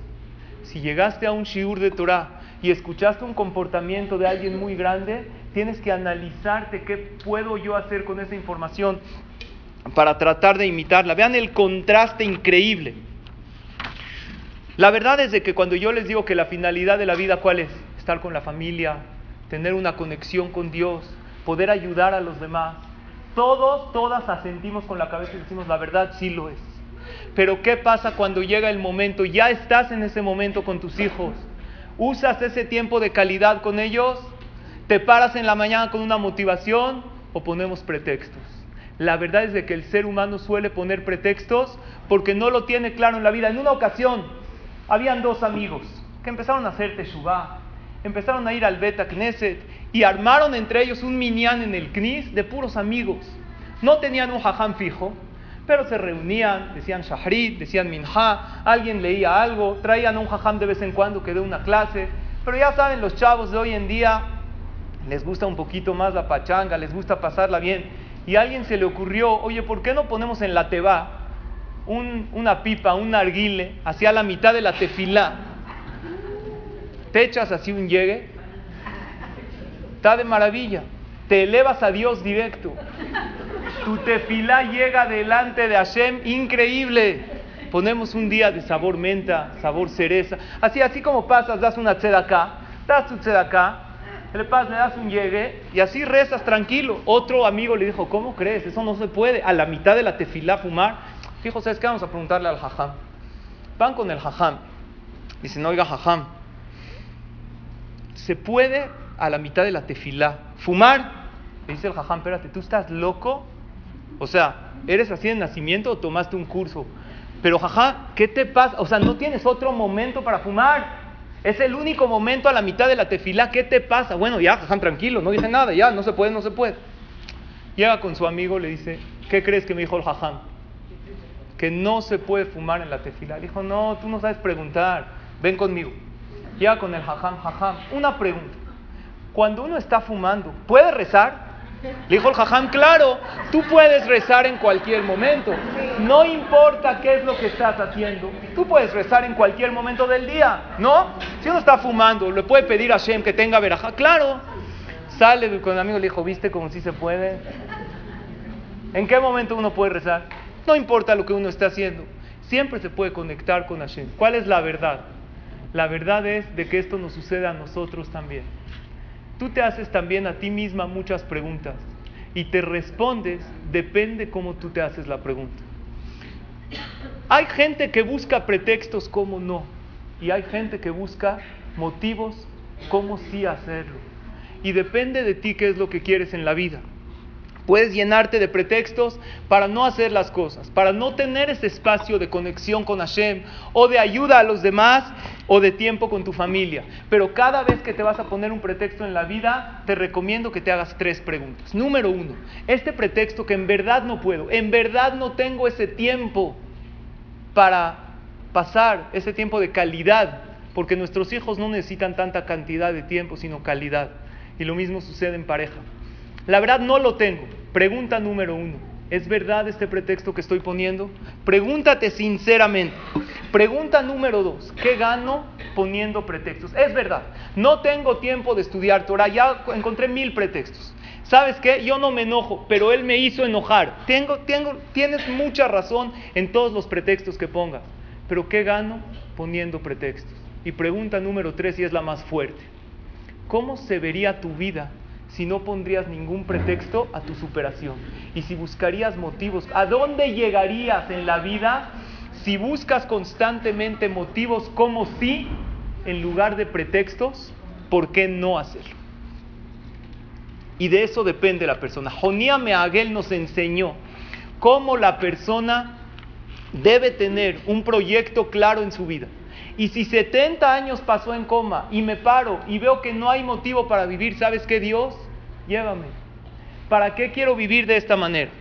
[SPEAKER 1] Si llegaste a un shiur de Torah y escuchaste un comportamiento de alguien muy grande, tienes que analizarte qué puedo yo hacer con esa información para tratar de imitarla. Vean el contraste increíble. La verdad es de que cuando yo les digo que la finalidad de la vida, ¿cuál es? Estar con la familia, tener una conexión con Dios, poder ayudar a los demás. Todos, todas asentimos con la cabeza y decimos, la verdad sí lo es. Pero ¿qué pasa cuando llega el momento? Ya estás en ese momento con tus hijos. ¿Usas ese tiempo de calidad con ellos? ¿Te paras en la mañana con una motivación o ponemos pretextos? La verdad es de que el ser humano suele poner pretextos porque no lo tiene claro en la vida. En una ocasión, habían dos amigos que empezaron a hacer teshuvah, empezaron a ir al Beta Knesset y armaron entre ellos un minyan en el Knis de puros amigos. No tenían un jajam fijo, pero se reunían, decían shahrit, decían minha, alguien leía algo, traían un jajam de vez en cuando que dé una clase. Pero ya saben, los chavos de hoy en día les gusta un poquito más la pachanga, les gusta pasarla bien. Y a alguien se le ocurrió, oye, ¿por qué no ponemos en la teba una pipa, un narguile, hacia la mitad de la tefilá? Te echas así un llegue Está de maravilla. Te elevas a Dios directo. Tu tefilá llega delante de Hashem, increíble. Ponemos un día de sabor menta, sabor cereza. Así, así como pasas, das una acá, das tu acá, le, pasas, le das un llegue y así rezas tranquilo. Otro amigo le dijo, ¿cómo crees? Eso no se puede. A la mitad de la tefilá fumar. Dijo, ¿sabes qué? Vamos a preguntarle al jajam. Van con el jajam. Dicen, oiga, jajam, ¿se puede a la mitad de la tefilá. Fumar, le dice el jajam, espérate, ¿tú estás loco? O sea, ¿eres así de nacimiento o tomaste un curso? Pero jajá, ¿qué te pasa? O sea, ¿no tienes otro momento para fumar? Es el único momento a la mitad de la tefilá, ¿qué te pasa? Bueno, ya, jajam, tranquilo, no dije nada, ya, no se puede, no se puede. Llega con su amigo, le dice, ¿qué crees que me dijo el jajam? Que no se puede fumar en la tefilá. Le dijo, no, tú no sabes preguntar, ven conmigo. Llega con el jajam, jajam, una pregunta cuando uno está fumando, ¿puede rezar? Le dijo el jajam, claro, tú puedes rezar en cualquier momento. No importa qué es lo que estás haciendo. Tú puedes rezar en cualquier momento del día, ¿no? Si uno está fumando, le puede pedir a Shem que tenga verajá. Claro. Sale con el amigo le dijo, ¿viste cómo sí se puede? ¿En qué momento uno puede rezar? No importa lo que uno esté haciendo. Siempre se puede conectar con Hashem. ¿Cuál es la verdad? La verdad es de que esto nos sucede a nosotros también. Tú te haces también a ti misma muchas preguntas y te respondes, depende cómo tú te haces la pregunta. Hay gente que busca pretextos como no y hay gente que busca motivos como sí hacerlo. Y depende de ti qué es lo que quieres en la vida. Puedes llenarte de pretextos para no hacer las cosas, para no tener ese espacio de conexión con Hashem o de ayuda a los demás o de tiempo con tu familia. Pero cada vez que te vas a poner un pretexto en la vida, te recomiendo que te hagas tres preguntas. Número uno, este pretexto que en verdad no puedo, en verdad no tengo ese tiempo para pasar ese tiempo de calidad, porque nuestros hijos no necesitan tanta cantidad de tiempo, sino calidad. Y lo mismo sucede en pareja. La verdad no lo tengo. Pregunta número uno. ¿Es verdad este pretexto que estoy poniendo? Pregúntate sinceramente. Pregunta número dos. ¿Qué gano poniendo pretextos? Es verdad. No tengo tiempo de estudiar Torah. Ya encontré mil pretextos. ¿Sabes qué? Yo no me enojo, pero él me hizo enojar. Tengo, tengo, tienes mucha razón en todos los pretextos que pongas. Pero ¿qué gano poniendo pretextos? Y pregunta número tres, y es la más fuerte. ¿Cómo se vería tu vida si no pondrías ningún pretexto a tu superación y si buscarías motivos. ¿A dónde llegarías en la vida si buscas constantemente motivos como sí en lugar de pretextos? ¿Por qué no hacerlo? Y de eso depende la persona. Jonía Meaguel nos enseñó cómo la persona debe tener un proyecto claro en su vida. Y si 70 años pasó en coma y me paro y veo que no hay motivo para vivir, ¿sabes qué Dios? Llévame. ¿Para qué quiero vivir de esta manera?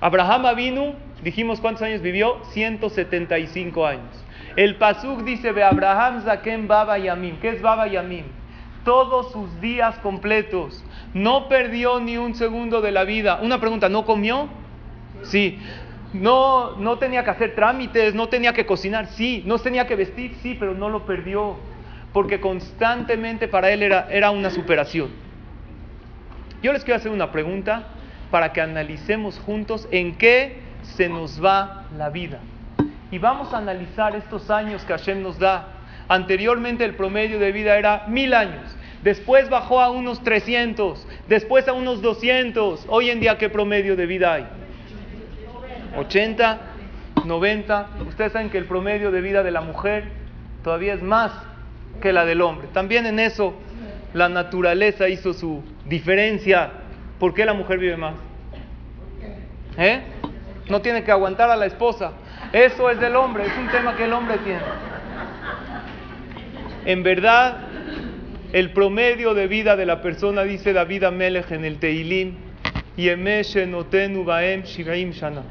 [SPEAKER 1] Abraham vino, dijimos cuántos años vivió, 175 años. El Pasuk dice, ve Abraham Zaken Baba Yamim. ¿Qué es Baba Yamim? Todos sus días completos. No perdió ni un segundo de la vida. Una pregunta, ¿no comió? Sí. No, no tenía que hacer trámites, no tenía que cocinar, sí, no tenía que vestir, sí, pero no lo perdió, porque constantemente para él era, era una superación. Yo les quiero hacer una pregunta para que analicemos juntos en qué se nos va la vida. Y vamos a analizar estos años que Hashem nos da. Anteriormente el promedio de vida era mil años. Después bajó a unos 300, después a unos 200. Hoy en día, ¿qué promedio de vida hay? 80, 90. Ustedes saben que el promedio de vida de la mujer todavía es más que la del hombre. También en eso la naturaleza hizo su diferencia. ¿Por qué la mujer vive más? ¿Eh? No tiene que aguantar a la esposa. Eso es del hombre, es un tema que el hombre tiene. En verdad, el promedio de vida de la persona, dice David Amelech en el Teilim, shana.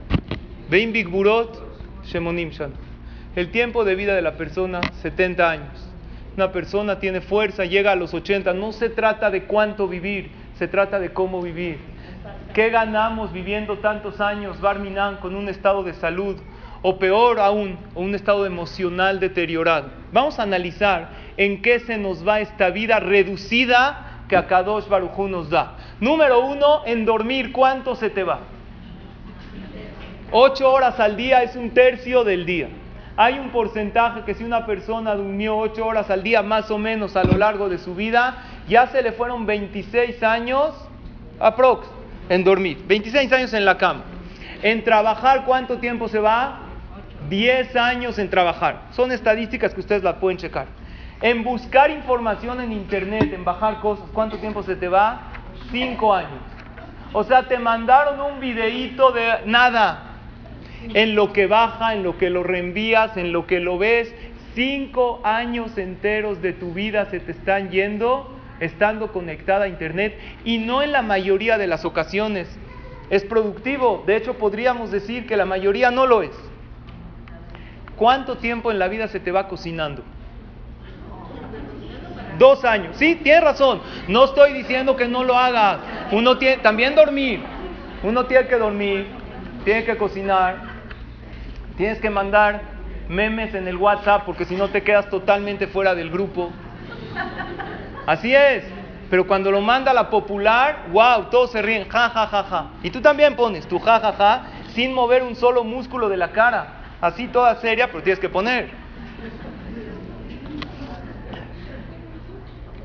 [SPEAKER 1] El tiempo de vida de la persona, 70 años. Una persona tiene fuerza, llega a los 80. No se trata de cuánto vivir, se trata de cómo vivir. ¿Qué ganamos viviendo tantos años, Barminan, con un estado de salud? O peor aún, un estado emocional deteriorado. Vamos a analizar en qué se nos va esta vida reducida que Akadosh Barujú nos da. Número uno, en dormir, ¿cuánto se te va? Ocho horas al día es un tercio del día. Hay un porcentaje que si una persona durmió ocho horas al día más o menos a lo largo de su vida, ya se le fueron 26 años aprox en dormir, 26 años en la cama. En trabajar, ¿cuánto tiempo se va? 10 años en trabajar. Son estadísticas que ustedes las pueden checar. En buscar información en internet, en bajar cosas, ¿cuánto tiempo se te va? 5 años. O sea, te mandaron un videíto de nada. En lo que baja, en lo que lo reenvías, en lo que lo ves, 5 años enteros de tu vida se te están yendo estando conectada a internet y no en la mayoría de las ocasiones es productivo. De hecho, podríamos decir que la mayoría no lo es. ¿Cuánto tiempo en la vida se te va cocinando? Dos años. Sí, tienes razón. No estoy diciendo que no lo hagas. Uno tiene, también dormir. Uno tiene que dormir, tiene que cocinar, tienes que mandar memes en el WhatsApp porque si no te quedas totalmente fuera del grupo. Así es. Pero cuando lo manda la popular, wow, todos se ríen, ja, ja, ja, ja. Y tú también pones tu ja, ja, ja, sin mover un solo músculo de la cara. Así toda seria, pero tienes que poner.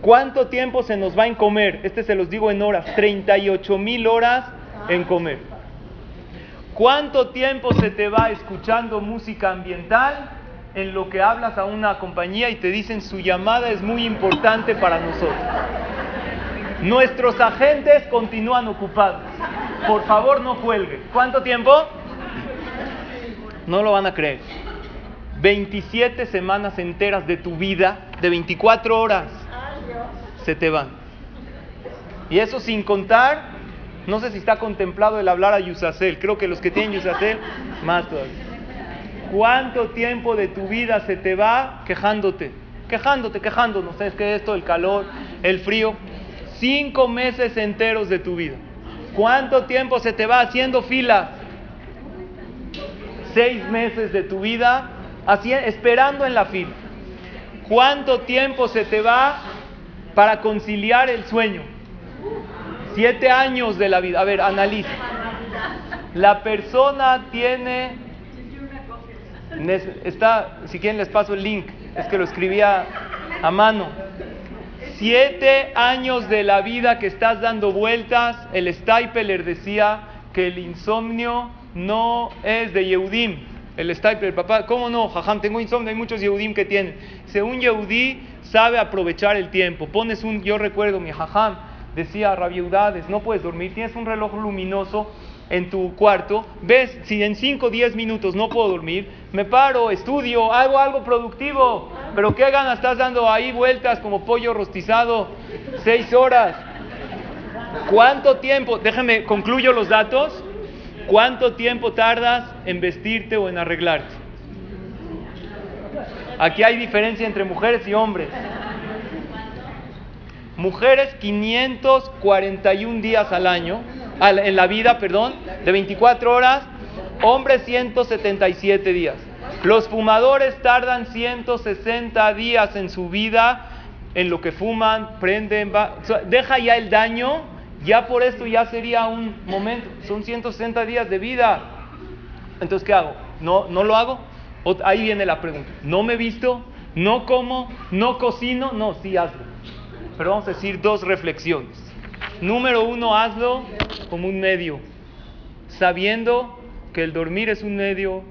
[SPEAKER 1] ¿Cuánto tiempo se nos va en comer? Este se los digo en horas, 38 mil horas en comer. ¿Cuánto tiempo se te va escuchando música ambiental? en lo que hablas a una compañía y te dicen su llamada es muy importante para nosotros. Nuestros agentes continúan ocupados. Por favor, no cuelgue. ¿Cuánto tiempo? No lo van a creer. 27 semanas enteras de tu vida, de 24 horas, se te van. Y eso sin contar, no sé si está contemplado el hablar a Yusacel. Creo que los que tienen Yusacel, más todavía. ¿Cuánto tiempo de tu vida se te va quejándote? Quejándote, quejándonos. ¿Sabes qué esto? El calor, el frío. Cinco meses enteros de tu vida. ¿Cuánto tiempo se te va haciendo filas? Seis meses de tu vida esperando en la fila. ¿Cuánto tiempo se te va para conciliar el sueño? Siete años de la vida. A ver, analiza. La persona tiene Está, si quieren les paso el link, es que lo escribía a mano. Siete años de la vida que estás dando vueltas, el Stapler decía que el insomnio no es de Yehudim. El Stapler, papá, ¿cómo no? Jajam, tengo insomnio, hay muchos Yehudim que tienen. Según Yehudí, sabe aprovechar el tiempo. Pones un, yo recuerdo, mi Jajam decía, rabiudades, no puedes dormir, tienes un reloj luminoso en tu cuarto, ves, si en 5 o 10 minutos no puedo dormir, me paro, estudio, hago algo productivo. Pero ¿qué ganas estás dando ahí vueltas como pollo rostizado? 6 horas. ¿Cuánto tiempo? Déjame, concluyo los datos. ¿Cuánto tiempo tardas en vestirte o en arreglarte? Aquí hay diferencia entre mujeres y hombres. Mujeres 541 días al año en la vida, perdón, de 24 horas, Hombres 177 días. Los fumadores tardan 160 días en su vida en lo que fuman, prenden, deja ya el daño, ya por esto ya sería un momento. Son 160 días de vida. Entonces, ¿qué hago? ¿No, no lo hago? ahí viene la pregunta. ¿No me visto? ¿No como? ¿No cocino? No, sí hazlo. Pero vamos a decir dos reflexiones. Número uno, hazlo como un medio, sabiendo que el dormir es un medio,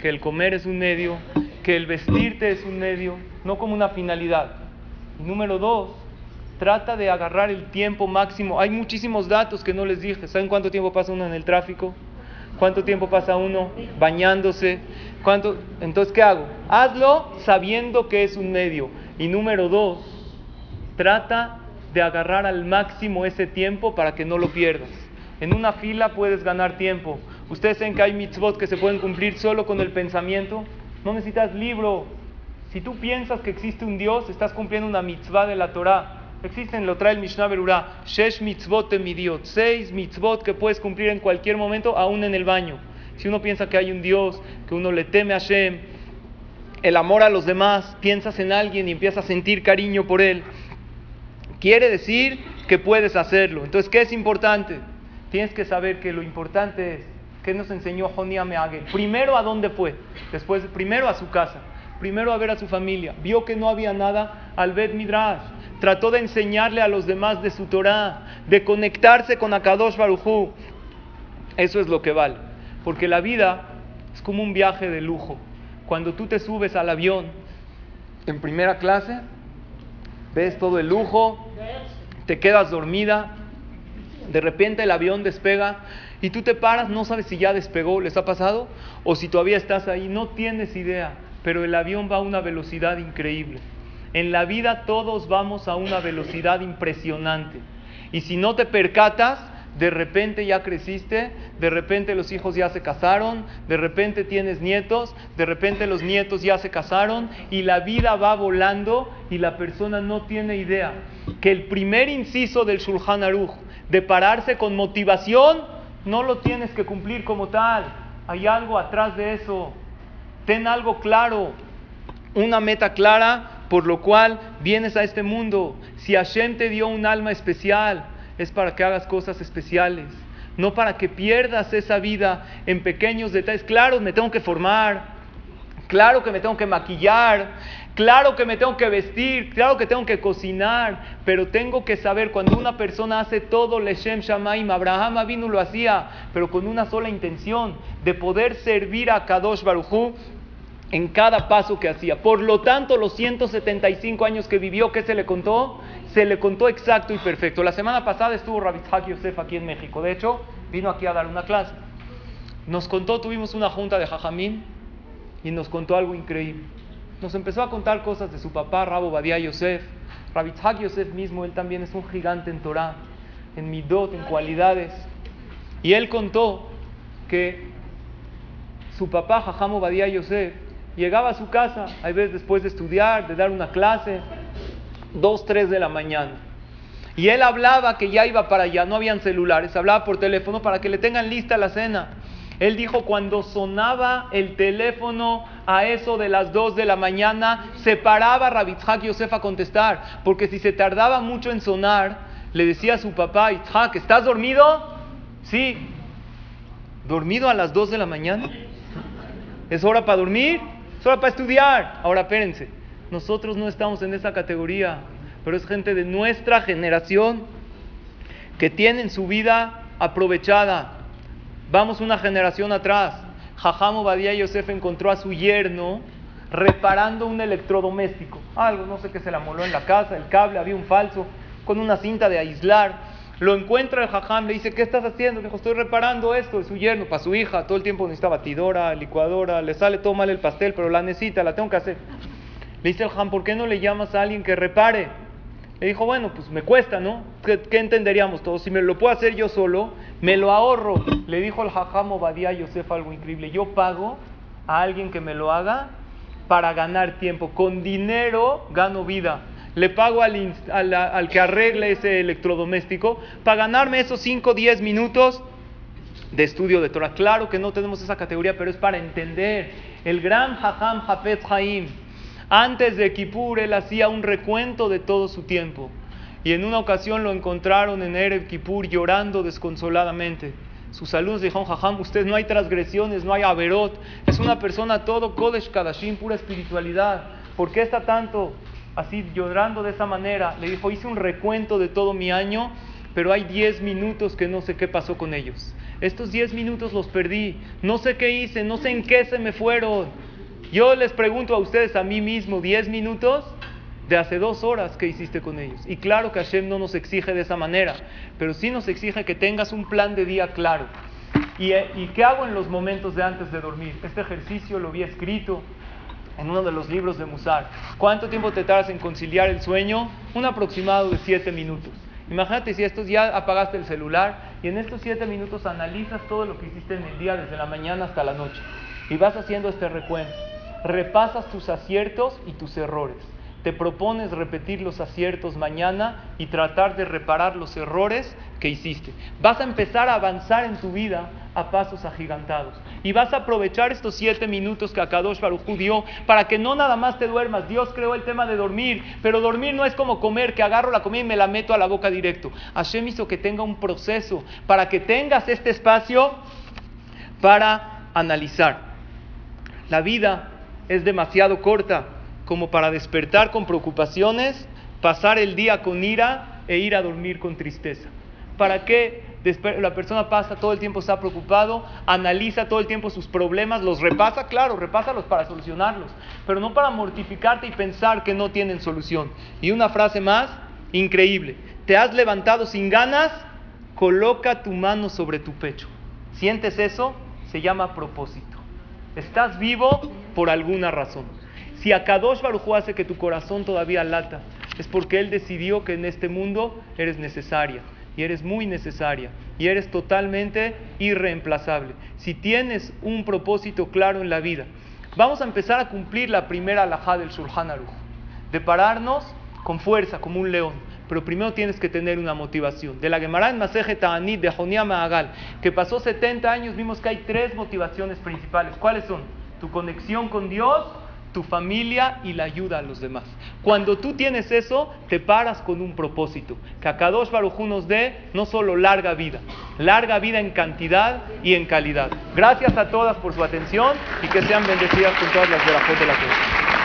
[SPEAKER 1] que el comer es un medio, que el vestirte es un medio, no como una finalidad. número dos, trata de agarrar el tiempo máximo. Hay muchísimos datos que no les dije. ¿Saben cuánto tiempo pasa uno en el tráfico? ¿Cuánto tiempo pasa uno bañándose? ¿Cuánto? Entonces, ¿qué hago? Hazlo sabiendo que es un medio. Y número dos, trata de agarrar al máximo ese tiempo para que no lo pierdas. En una fila puedes ganar tiempo. Ustedes saben que hay mitzvot que se pueden cumplir solo con el pensamiento. No necesitas libro. Si tú piensas que existe un Dios, estás cumpliendo una mitzvah de la Torah. Existen, lo trae el Mishnah Berurah, Shesh mitzvot midiot, seis mitzvot que puedes cumplir en cualquier momento, aún en el baño. Si uno piensa que hay un Dios, que uno le teme a Hashem, el amor a los demás, piensas en alguien y empiezas a sentir cariño por él, quiere decir que puedes hacerlo. Entonces, ¿qué es importante? Tienes que saber que lo importante es, ¿qué nos enseñó Jonia Meagel? Primero a dónde fue, después, primero a su casa, primero a ver a su familia. Vio que no había nada al Bet Midrash trató de enseñarle a los demás de su Torah, de conectarse con Akadosh Barujú. Eso es lo que vale. Porque la vida es como un viaje de lujo. Cuando tú te subes al avión en primera clase, ves todo el lujo, te quedas dormida, de repente el avión despega y tú te paras, no sabes si ya despegó, les ha pasado, o si todavía estás ahí, no tienes idea, pero el avión va a una velocidad increíble. En la vida todos vamos a una velocidad impresionante. Y si no te percatas, de repente ya creciste, de repente los hijos ya se casaron, de repente tienes nietos, de repente los nietos ya se casaron y la vida va volando y la persona no tiene idea que el primer inciso del Shulchan Aruch de pararse con motivación no lo tienes que cumplir como tal. Hay algo atrás de eso. Ten algo claro, una meta clara por lo cual vienes a este mundo. Si Hashem te dio un alma especial, es para que hagas cosas especiales, no para que pierdas esa vida en pequeños detalles. Claro, me tengo que formar, claro que me tengo que maquillar, claro que me tengo que vestir, claro que tengo que cocinar, pero tengo que saber cuando una persona hace todo Leshem Shamaim, Abraham vino lo hacía, pero con una sola intención, de poder servir a Kadosh Baruchú en cada paso que hacía. Por lo tanto, los 175 años que vivió, ¿qué se le contó? Se le contó exacto y perfecto. La semana pasada estuvo Rabitzhak Yosef aquí en México. De hecho, vino aquí a dar una clase. Nos contó, tuvimos una junta de Jajamín y nos contó algo increíble. Nos empezó a contar cosas de su papá, Rabo Badia Yosef. Rabitzhak Yosef mismo, él también es un gigante en Torah, en Midot, en cualidades. Y él contó que su papá, Jajamo Badia Yosef, Llegaba a su casa, hay veces después de estudiar, de dar una clase, dos, tres de la mañana. Y él hablaba que ya iba para allá, no habían celulares, hablaba por teléfono para que le tengan lista la cena. Él dijo, cuando sonaba el teléfono a eso de las dos de la mañana, se paraba Rabitzhak Yosef a contestar, porque si se tardaba mucho en sonar, le decía a su papá, Itzhak, ¿estás dormido? Sí. ¿Dormido a las dos de la mañana? ¿Es hora para dormir? Solo para estudiar. Ahora, espérense, nosotros no estamos en esa categoría, pero es gente de nuestra generación que tienen su vida aprovechada. Vamos una generación atrás. Jajamo Badía Yosef encontró a su yerno reparando un electrodoméstico. Algo, no sé qué se la moló en la casa, el cable, había un falso, con una cinta de aislar. Lo encuentra el jajam, le dice, ¿qué estás haciendo? Le dijo, estoy reparando esto de su yerno para su hija. Todo el tiempo necesita batidora, licuadora, le sale todo mal el pastel, pero la necesita, la tengo que hacer. Le dice el jajam, ¿por qué no le llamas a alguien que repare? Le dijo, bueno, pues me cuesta, ¿no? ¿Qué, entenderíamos todos? Si me lo puedo hacer yo solo, me lo ahorro. Le dijo el jajam Obadiah Yosef algo increíble. Yo pago a alguien que me lo haga para ganar tiempo. Con dinero gano vida le pago al, que arregle ese electrodoméstico para ganarme esos 5 o 10 minutos de estudio de Torah. Claro que no tenemos esa categoría, pero es para entender. El gran Hajam Hafetz Haim, antes de Kippur, él hacía un recuento de todo su tiempo. Y en una ocasión lo encontraron en Erev Kippur llorando desconsoladamente. Sus alumnos dijeron, Jajam, usted no hay transgresiones, no hay averot. Es una persona todo Kodesh Kadashim, pura espiritualidad. ¿Por qué está tanto así llorando de esa manera? Le dijo, hice un recuento de todo mi año, pero hay 10 minutos que no sé qué pasó con ellos. Estos 10 minutos los perdí. No sé qué hice, no sé en qué se me fueron. Yo les pregunto a ustedes, a mí mismo, 10 minutos de hace dos horas que hiciste con ellos. Y claro que Hashem no nos exige de esa manera, pero sí nos exige que tengas un plan de día claro. ¿Y, eh, ¿Y qué hago en los momentos de antes de dormir? Este ejercicio lo vi escrito en uno de los libros de Musar. ¿Cuánto tiempo te tardas en conciliar el sueño? Un aproximado de siete minutos. Imagínate si estos ya apagaste el celular y en estos siete minutos analizas todo lo que hiciste en el día desde la mañana hasta la noche y vas haciendo este recuento. Repasas tus aciertos y tus errores te propones repetir los aciertos mañana y tratar de reparar los errores que hiciste. Vas a empezar a avanzar en tu vida a pasos agigantados. Y vas a aprovechar estos siete minutos que Akadosh Baruj dio para que no nada más te duermas. Dios creó el tema de dormir, pero dormir no es como comer, que agarro la comida y me la meto a la boca directo. Hashem hizo que tenga un proceso para que tengas este espacio para analizar. La vida es demasiado corta como para despertar con preocupaciones, pasar el día con ira e ir a dormir con tristeza. ¿Para qué la persona pasa todo el tiempo, está preocupado, analiza todo el tiempo sus problemas, los repasa, claro, repásalos para solucionarlos, pero no para mortificarte y pensar que no tienen solución. Y una frase más, increíble, te has levantado sin ganas, coloca tu mano sobre tu pecho. ¿Sientes eso? Se llama propósito. Estás vivo por alguna razón. Si Akadosh Baruj hace que tu corazón todavía lata, es porque Él decidió que en este mundo eres necesaria y eres muy necesaria y eres totalmente irreemplazable. Si tienes un propósito claro en la vida, vamos a empezar a cumplir la primera alajá del Shulchan Aruch, de pararnos con fuerza como un león. Pero primero tienes que tener una motivación. De la Gemara en Maseje Ta'anit de Jonia Mahagal, que pasó 70 años, vimos que hay tres motivaciones principales. ¿Cuáles son? Tu conexión con Dios, tu familia y la ayuda a los demás. Cuando tú tienes eso, te paras con un propósito. Que a Kadosh Baruj nos dé no solo larga vida, larga vida en cantidad y en calidad. Gracias a todas por su atención y que sean bendecidas con todas las de la tierra.